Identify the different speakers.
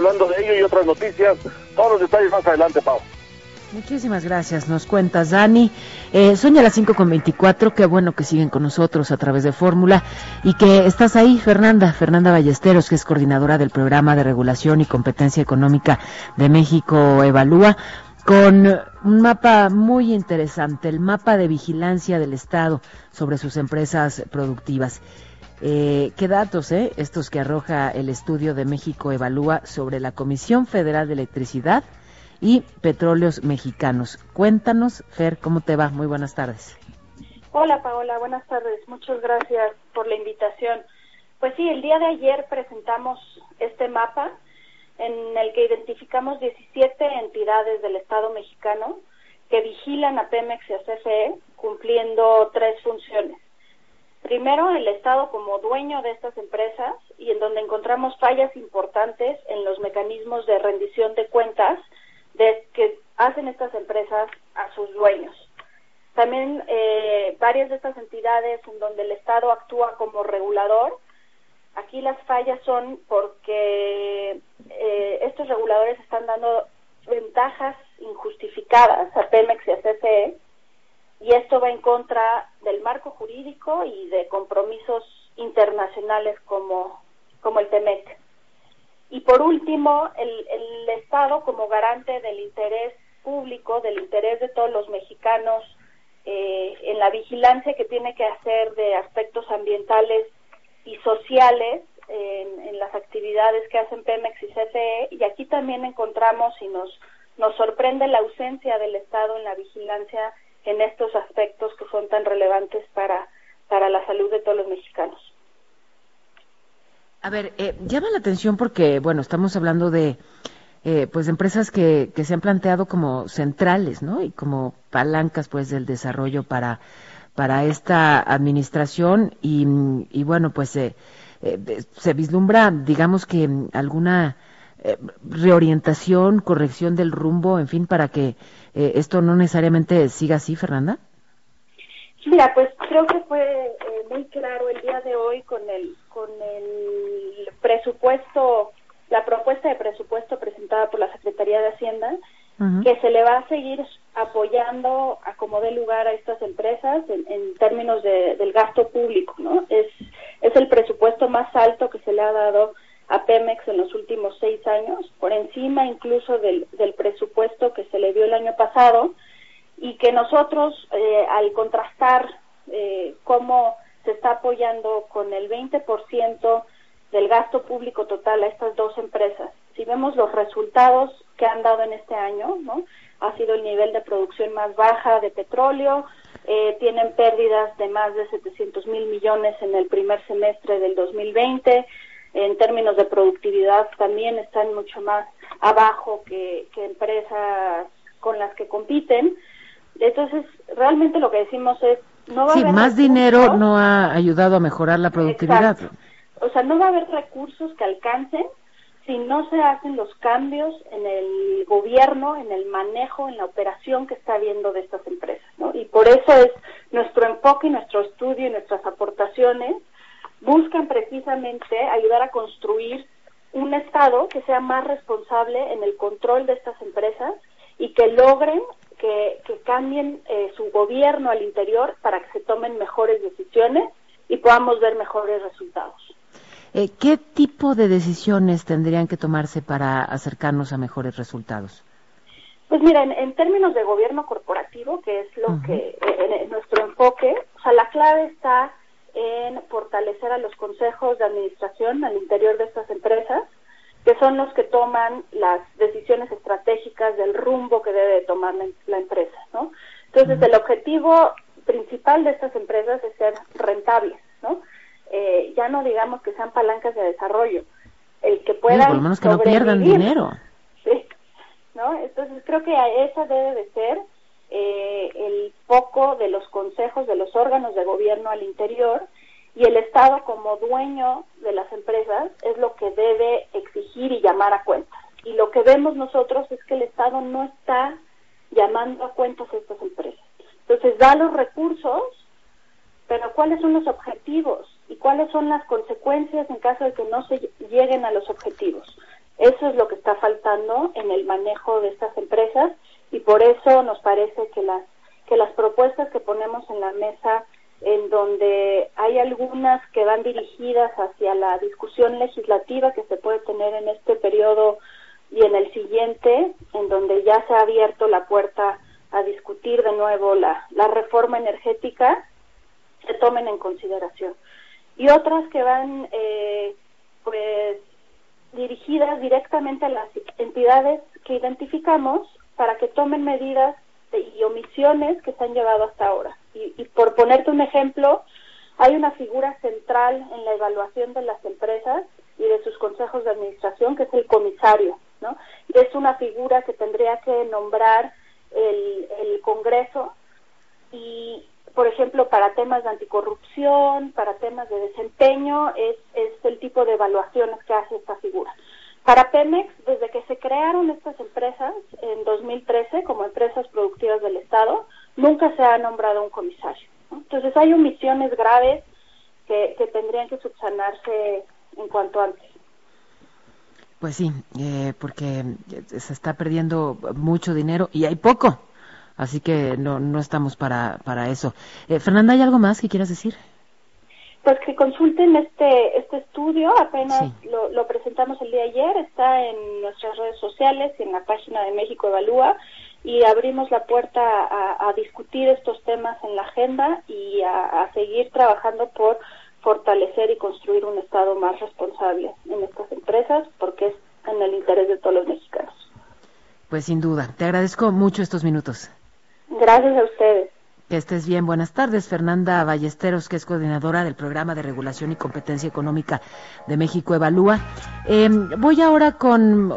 Speaker 1: Hablando de ello y otras noticias, todos los detalles más adelante, Pau.
Speaker 2: Muchísimas gracias. Nos cuentas, Dani. Eh, las 5 con 24. Qué bueno que siguen con nosotros a través de Fórmula y que estás ahí, Fernanda. Fernanda Ballesteros, que es coordinadora del Programa de Regulación y Competencia Económica de México Evalúa, con un mapa muy interesante, el mapa de vigilancia del Estado sobre sus empresas productivas. Eh, ¿Qué datos, eh? Estos que arroja el estudio de México Evalúa sobre la Comisión Federal de Electricidad y Petróleos Mexicanos. Cuéntanos, Fer, ¿cómo te va? Muy buenas tardes.
Speaker 3: Hola, Paola, buenas tardes. Muchas gracias por la invitación. Pues sí, el día de ayer presentamos este mapa en el que identificamos 17 entidades del Estado mexicano que vigilan a Pemex y a CFE cumpliendo tres funciones. Primero, el Estado como dueño de estas empresas y en donde encontramos fallas importantes en los mecanismos de rendición de cuentas de que hacen estas empresas a sus dueños. También eh, varias de estas entidades en donde el Estado actúa como regulador, aquí las fallas son porque eh, estos reguladores están dando ventajas injustificadas a Pemex y a CFE y esto va en contra del marco jurídico y de compromisos internacionales como, como el TEMEC. Y por último, el, el Estado como garante del interés público, del interés de todos los mexicanos eh, en la vigilancia que tiene que hacer de aspectos ambientales y sociales en, en, las actividades que hacen Pemex y CFE y aquí también encontramos y nos nos sorprende la ausencia del Estado en la vigilancia en estos aspectos que son tan relevantes para, para la salud de todos los mexicanos.
Speaker 2: A ver, eh, llama la atención porque, bueno, estamos hablando de, eh, pues, de empresas que, que se han planteado como centrales, ¿no? Y como palancas, pues, del desarrollo para, para esta administración y, y bueno, pues, eh, se vislumbra, digamos que alguna eh, reorientación, corrección del rumbo, en fin, para que eh, esto no necesariamente siga así, Fernanda?
Speaker 3: Mira, pues creo que fue eh, muy claro el día de hoy con el con el presupuesto, la propuesta de presupuesto presentada por la Secretaría de Hacienda, uh -huh. que se le va a seguir apoyando a como dé lugar a estas empresas en, en términos de, del gasto público, ¿no? Es es el presupuesto más alto que se le ha dado a Pemex en los últimos seis años, por encima incluso del, del presupuesto que se le dio el año pasado, y que nosotros, eh, al contrastar eh, cómo se está apoyando con el 20% del gasto público total a estas dos empresas, si vemos los resultados que han dado en este año, ¿no? ha sido el nivel de producción más baja de petróleo, eh, tienen pérdidas de más de 700 mil millones en el primer semestre del 2020, en términos de productividad también están mucho más abajo que, que empresas con las que compiten. Entonces, realmente lo que decimos es, no va
Speaker 2: sí,
Speaker 3: a haber
Speaker 2: más dinero no ha ayudado a mejorar la productividad.
Speaker 3: Exacto. O sea, no va a haber recursos que alcancen si no se hacen los cambios en el gobierno, en el manejo, en la operación que está habiendo de estas empresas, ¿no? Y por eso es nuestro enfoque, nuestro estudio y nuestras aportaciones buscan precisamente ayudar a construir un Estado que sea más responsable en el control de estas empresas y que logren que, que cambien eh, su gobierno al interior para que se tomen mejores decisiones y podamos ver mejores resultados.
Speaker 2: Eh, ¿Qué tipo de decisiones tendrían que tomarse para acercarnos a mejores resultados?
Speaker 3: Pues mira, en, en términos de gobierno corporativo, que es lo uh -huh. que en, en nuestro enfoque, o sea, la clave está en fortalecer a los consejos de administración al interior de estas empresas, que son los que toman las decisiones estratégicas del rumbo que debe tomar la, la empresa, ¿no? Entonces, el objetivo principal de estas empresas es ser rentables, ¿no? Eh, ya no digamos que sean palancas de desarrollo, el que puedan
Speaker 2: por lo menos que no pierdan dinero.
Speaker 3: Sí, ¿no? Entonces, creo que esa debe de ser eh, el foco de los consejos de los órganos de gobierno al interior y el Estado como dueño de las empresas es lo que debe exigir y llamar a cuentas. Y lo que vemos nosotros es que el Estado no está llamando a cuentas a estas empresas. Entonces da los recursos, pero ¿cuáles son los objetivos? ¿Y cuáles son las consecuencias en caso de que no se lleguen a los objetivos? Eso es lo que está faltando en el manejo de estas empresas y por eso nos parece que las que las propuestas que ponemos en la mesa en donde hay algunas que van dirigidas hacia la discusión legislativa que se puede tener en este periodo y en el siguiente, en donde ya se ha abierto la puerta a discutir de nuevo la, la reforma energética, se tomen en consideración. Y otras que van, eh, pues, dirigidas directamente a las entidades que identificamos para que tomen medidas y omisiones que se han llevado hasta ahora. Y, por ponerte un ejemplo, hay una figura central en la evaluación de las empresas y de sus consejos de administración, que es el comisario, ¿no? Y es una figura que tendría que nombrar el, el Congreso y, por ejemplo, para temas de anticorrupción, para temas de desempeño, es, es el tipo de evaluaciones que hace esta figura. Para Pemex, desde que se crearon estas empresas en 2013 como empresas productivas del Estado, nunca se ha nombrado un comisario. Entonces hay omisiones graves que, tendrían que subsanarse en cuanto antes.
Speaker 2: Pues sí, eh, porque se está perdiendo mucho dinero y hay poco, así que no, no estamos para, para eso. Eh, Fernanda, ¿hay algo más que quieras decir?
Speaker 3: Pues que consulten este este estudio, apenas lo, presentamos el día de ayer, está en nuestras redes sociales y en la página de México Evalúa y abrimos la puerta a, discutir estos temas en la agenda y a, seguir trabajando por fortalecer y construir un Estado más responsable en estas empresas porque es en el interés de todos los mexicanos.
Speaker 2: Pues sin duda, te agradezco mucho estos minutos.
Speaker 3: Gracias a ustedes.
Speaker 2: Que estés bien. Buenas tardes, Fernanda Ballesteros, que es coordinadora del Programa de Regulación y Competencia Económica de México Evalúa. Em, voy ahora con